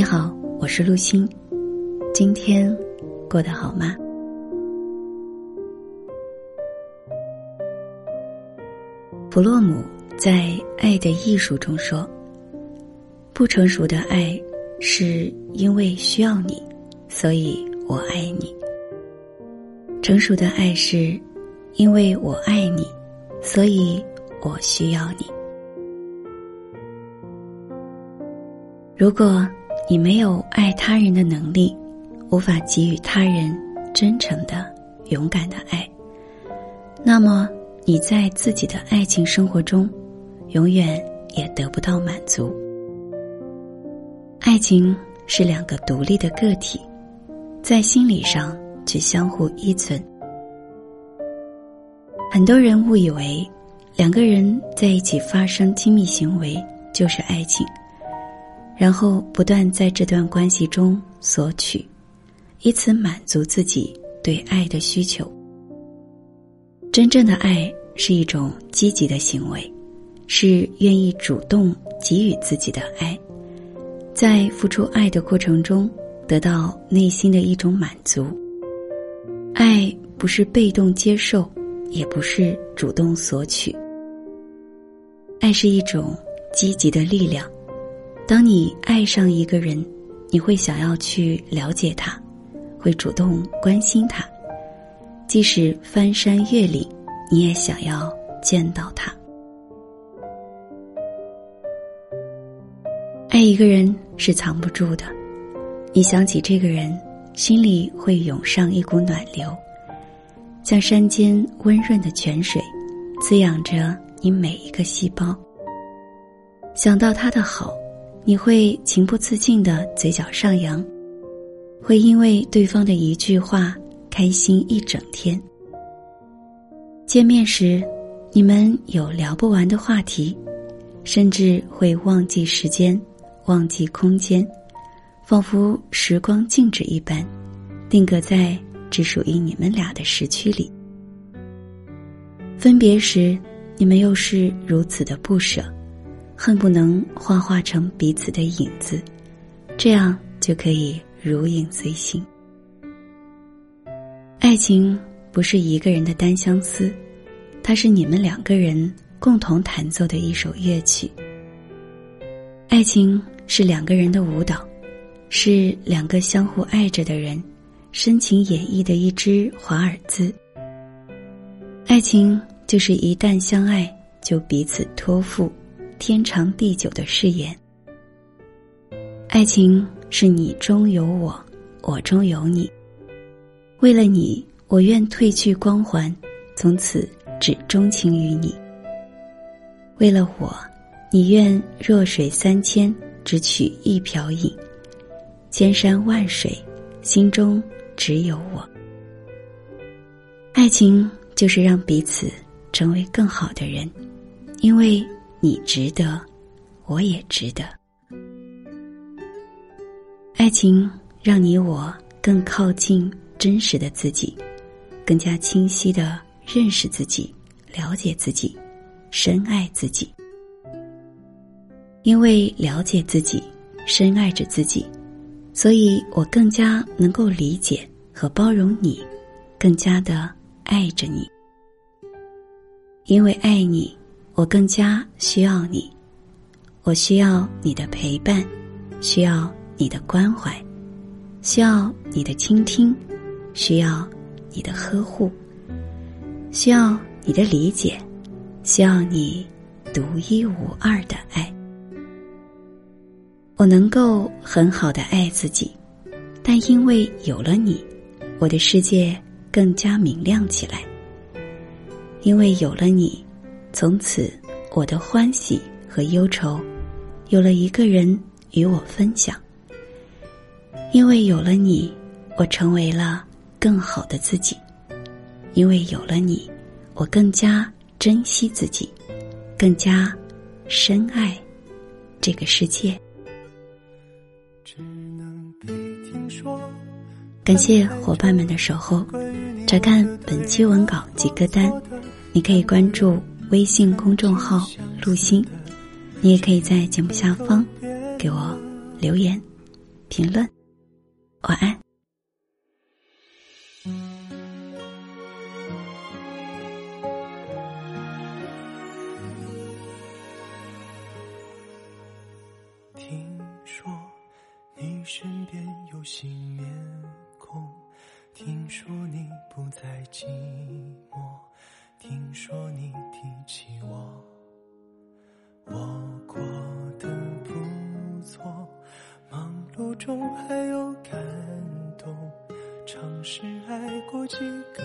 你好，我是陆欣，今天过得好吗？弗洛姆在《爱的艺术》中说：“不成熟的爱是因为需要你，所以我爱你；成熟的爱是因为我爱你，所以我需要你。如果你没有爱他人的能力，无法给予他人真诚的、勇敢的爱，那么。”你在自己的爱情生活中，永远也得不到满足。爱情是两个独立的个体，在心理上却相互依存。很多人误以为，两个人在一起发生亲密行为就是爱情，然后不断在这段关系中索取，以此满足自己对爱的需求。真正的爱是一种积极的行为，是愿意主动给予自己的爱，在付出爱的过程中得到内心的一种满足。爱不是被动接受，也不是主动索取。爱是一种积极的力量。当你爱上一个人，你会想要去了解他，会主动关心他。即使翻山越岭，你也想要见到他。爱一个人是藏不住的，你想起这个人，心里会涌上一股暖流，像山间温润的泉水，滋养着你每一个细胞。想到他的好，你会情不自禁的嘴角上扬，会因为对方的一句话。开心一整天。见面时，你们有聊不完的话题，甚至会忘记时间，忘记空间，仿佛时光静止一般，定格在只属于你们俩的时区里。分别时，你们又是如此的不舍，恨不能幻化成彼此的影子，这样就可以如影随形。爱情不是一个人的单相思，它是你们两个人共同弹奏的一首乐曲。爱情是两个人的舞蹈，是两个相互爱着的人深情演绎的一支华尔兹。爱情就是一旦相爱就彼此托付，天长地久的誓言。爱情是你中有我，我中有你。为了你，我愿褪去光环，从此只钟情于你。为了我，你愿弱水三千，只取一瓢饮。千山万水，心中只有我。爱情就是让彼此成为更好的人，因为你值得，我也值得。爱情让你我更靠近。真实的自己，更加清晰的认识自己，了解自己，深爱自己。因为了解自己，深爱着自己，所以我更加能够理解和包容你，更加的爱着你。因为爱你，我更加需要你，我需要你的陪伴，需要你的关怀，需要你的倾听。需要你的呵护，需要你的理解，需要你独一无二的爱。我能够很好的爱自己，但因为有了你，我的世界更加明亮起来。因为有了你，从此我的欢喜和忧愁有了一个人与我分享。因为有了你，我成为了。更好的自己，因为有了你，我更加珍惜自己，更加深爱这个世界。感谢伙伴们的守候。查看本期文稿及歌单，你可以关注微信公众号“陆星”，你也可以在节目下方给我留言。评论。晚安。听说你身边有新面孔，听说你不再寂寞中还有感动，尝试爱过几个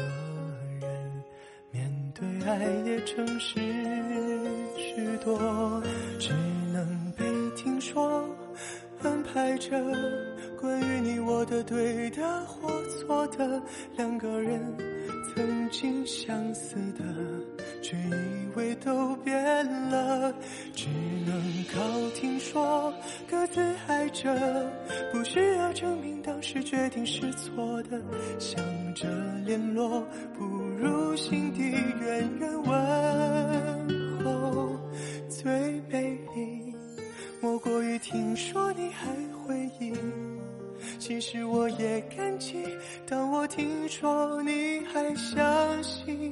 人，面对爱也诚实许多，只能被听说。安排着关于你我的对的或错的，两个人曾经相似的，却以为都变了，只能听说，各自爱着，不需要证明当时决定是错的，想着联络，不如心底远远问候，最美丽。莫过于听说你还回忆，其实我也感激。当我听说你还相信。